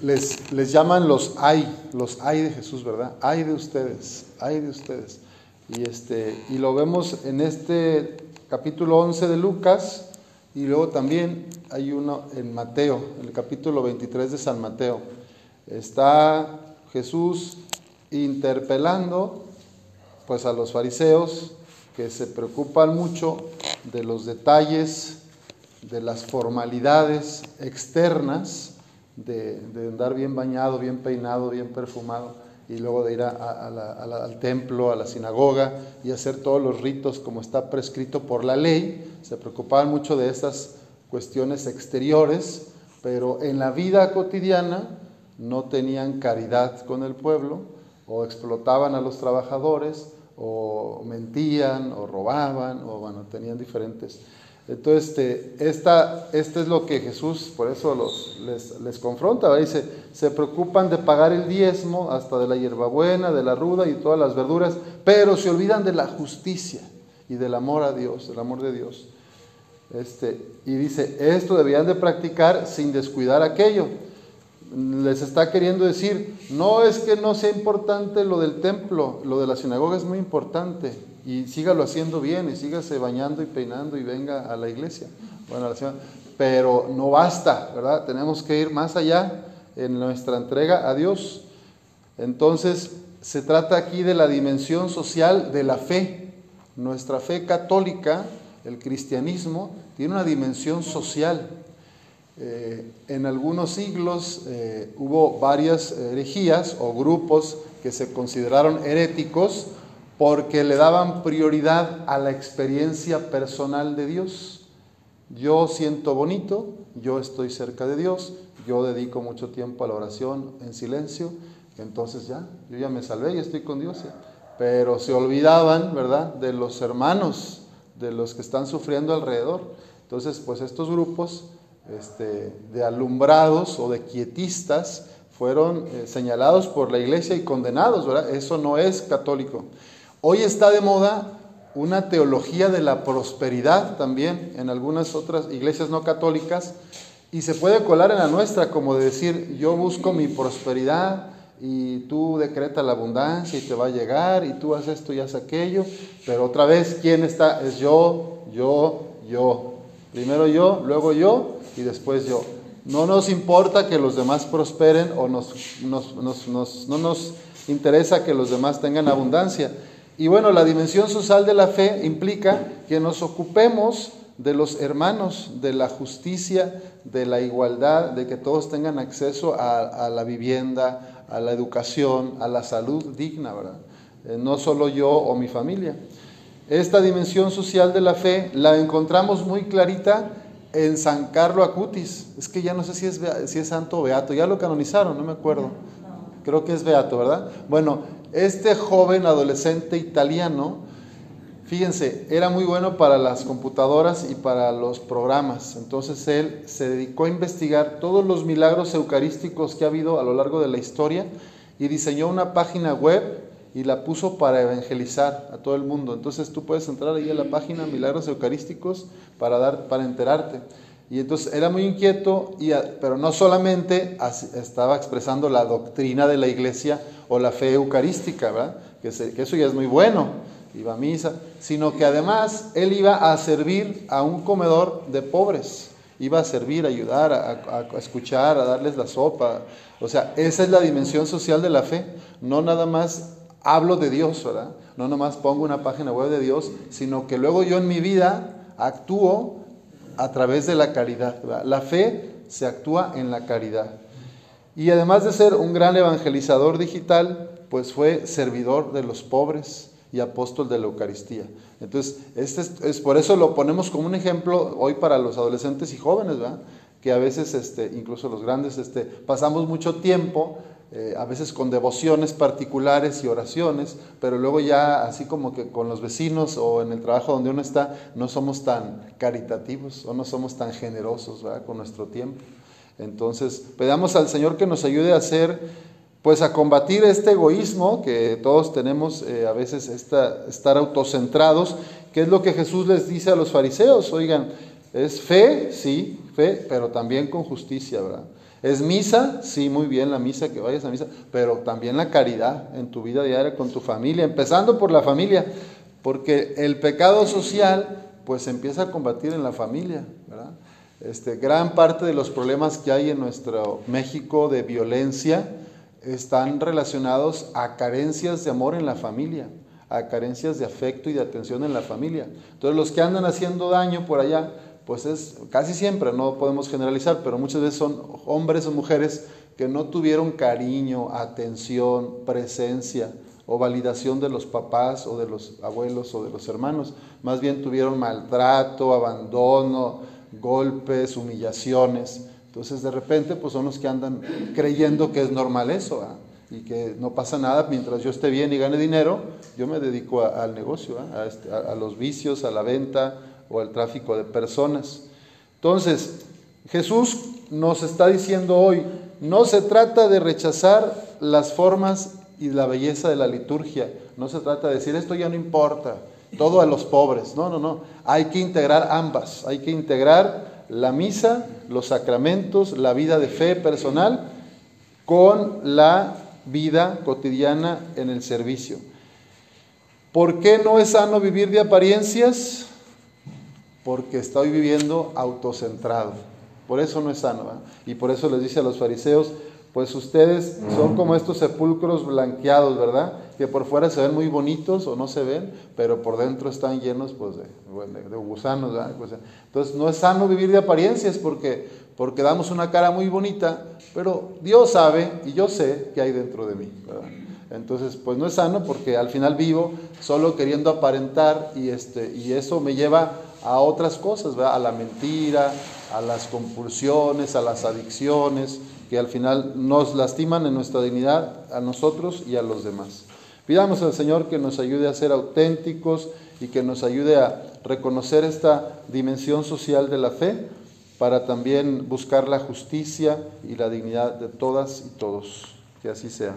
les, les llaman los ay, los ay de Jesús, ¿verdad? Ay de ustedes, ay de ustedes. Y, este, y lo vemos en este capítulo 11 de Lucas y luego también hay uno en Mateo, el capítulo 23 de San Mateo. Está Jesús interpelando pues a los fariseos que se preocupan mucho de los detalles, de las formalidades externas, de, andar bien bañado, bien peinado, bien perfumado, y luego de ir al templo, a la sinagoga y hacer todos los ritos como está prescrito por la ley. Se preocupaban mucho de estas cuestiones exteriores, pero en la vida cotidiana no tenían caridad con el pueblo, o explotaban a los trabajadores, o mentían, o robaban, o bueno, tenían diferentes. Entonces, este, esta, este es lo que Jesús, por eso los, les, les confronta, dice, se preocupan de pagar el diezmo, hasta de la hierbabuena, de la ruda y todas las verduras, pero se olvidan de la justicia y del amor a Dios, del amor de Dios. Este, y dice, esto debían de practicar sin descuidar aquello les está queriendo decir, no es que no sea importante lo del templo, lo de la sinagoga es muy importante y sígalo haciendo bien y sígase bañando y peinando y venga a la iglesia. Bueno, pero no basta, ¿verdad? Tenemos que ir más allá en nuestra entrega a Dios. Entonces, se trata aquí de la dimensión social de la fe. Nuestra fe católica, el cristianismo, tiene una dimensión social. Eh, en algunos siglos eh, hubo varias herejías o grupos que se consideraron heréticos porque le daban prioridad a la experiencia personal de Dios. Yo siento bonito, yo estoy cerca de Dios, yo dedico mucho tiempo a la oración en silencio, entonces ya, yo ya me salvé y estoy con Dios. Pero se olvidaban, ¿verdad?, de los hermanos, de los que están sufriendo alrededor. Entonces, pues estos grupos este, de alumbrados o de quietistas fueron eh, señalados por la iglesia y condenados. Eso no es católico. Hoy está de moda una teología de la prosperidad también en algunas otras iglesias no católicas y se puede colar en la nuestra como de decir, yo busco mi prosperidad y tú decreta la abundancia y te va a llegar y tú haces esto y haces aquello, pero otra vez, ¿quién está? Es yo, yo, yo. Primero yo, luego yo y después yo. No nos importa que los demás prosperen o no nos interesa que los demás tengan abundancia. Y bueno, la dimensión social de la fe implica que nos ocupemos de los hermanos, de la justicia, de la igualdad, de que todos tengan acceso a, la vivienda, a la educación, a la salud digna, ¿verdad? Eh, no solo yo o mi familia. Esta dimensión social de la fe la encontramos muy clarita en San Carlo Acutis. Es que ya no sé si es, si es santo o beato, ya lo canonizaron, no me acuerdo. Creo que es beato, ¿verdad? Bueno, este joven adolescente italiano, fíjense, era muy bueno para las computadoras y para los programas. Entonces él se dedicó a investigar todos los milagros eucarísticos que ha habido a lo largo de la historia y diseñó una página web y la puso para evangelizar a todo el mundo. Entonces tú puedes entrar ahí a la página Milagros Eucarísticos para, dar, para enterarte. Y entonces era muy inquieto, y, pero no solamente estaba expresando la doctrina de la iglesia o la fe eucarística, ¿verdad? Que, que eso ya es muy bueno, iba a misa, sino que además él iba a servir a un comedor de pobres, iba a servir, a ayudar, a, a escuchar, a darles la sopa. O sea, esa es la dimensión social de la fe, no nada más hablo de Dios, ¿verdad? No nomás pongo una página web de Dios, sino que luego yo en mi vida actúo a través de la caridad. La fe se actúa en la caridad. Y además de ser un gran evangelizador digital, pues fue servidor de los pobres y apóstol de la Eucaristía. Entonces, este es, por eso lo ponemos como un ejemplo hoy para los adolescentes y jóvenes, ¿verdad? que a veces, este, incluso los grandes, este, pasamos mucho tiempo eh, a veces con devociones particulares y oraciones, pero luego ya así como que con los vecinos o en el trabajo donde uno está, no somos tan caritativos o no somos tan generosos con nuestro tiempo. Entonces, pedamos al Señor que nos ayude a hacer, pues a combatir este egoísmo que todos tenemos eh, a veces, esta, estar autocentrados, que es lo que Jesús les dice a los fariseos, oigan, es fe, sí, fe, pero también con justicia, ¿verdad? Es misa, sí, muy bien la misa, que vayas a misa, pero también la caridad en tu vida diaria con tu familia, empezando por la familia, porque el pecado social pues empieza a combatir en la familia, ¿verdad? Este, gran parte de los problemas que hay en nuestro México de violencia están relacionados a carencias de amor en la familia, a carencias de afecto y de atención en la familia. Entonces los que andan haciendo daño por allá, pues es casi siempre, no podemos generalizar, pero muchas veces son hombres o mujeres que no tuvieron cariño, atención, presencia o validación de los papás o de los abuelos o de los hermanos. Más bien tuvieron maltrato, abandono, golpes, humillaciones. Entonces de repente pues son los que andan creyendo que es normal eso y que no pasa nada mientras yo esté bien y gane dinero, yo me dedico al negocio, este, a los vicios, a la venta, o el tráfico de personas. Entonces, Jesús nos está diciendo hoy, no se trata de rechazar las formas y la belleza de la liturgia, no se trata de decir esto ya no importa, todo a los pobres, no, no, no, hay que integrar ambas, hay que integrar la misa, los sacramentos, la vida de fe personal con la vida cotidiana en el servicio. ¿Por qué no es sano vivir de apariencias? Porque estoy viviendo autocentrado. Por eso no es sano. Y por eso les dice a los fariseos, pues ustedes son como estos sepulcros blanqueados, ¿verdad? Que por fuera se ven muy bonitos o no se ven, pero por dentro están llenos pues, de, gusanos. ¿verdad? Pues, entonces no es sano vivir de apariencias porque, porque damos una cara muy bonita, pero Dios sabe y yo sé que hay dentro de mí. ¿verdad? Entonces, pues no es sano porque al final vivo solo queriendo aparentar y, este, y eso me lleva a otras cosas, a la mentira, a las compulsiones, a las adicciones, que al final nos lastiman en nuestra dignidad a nosotros y a los demás. Pidamos al Señor que nos ayude a ser auténticos y que nos ayude a reconocer esta dimensión social de la fe para también buscar la justicia y la dignidad de todas y todos. Que así sea.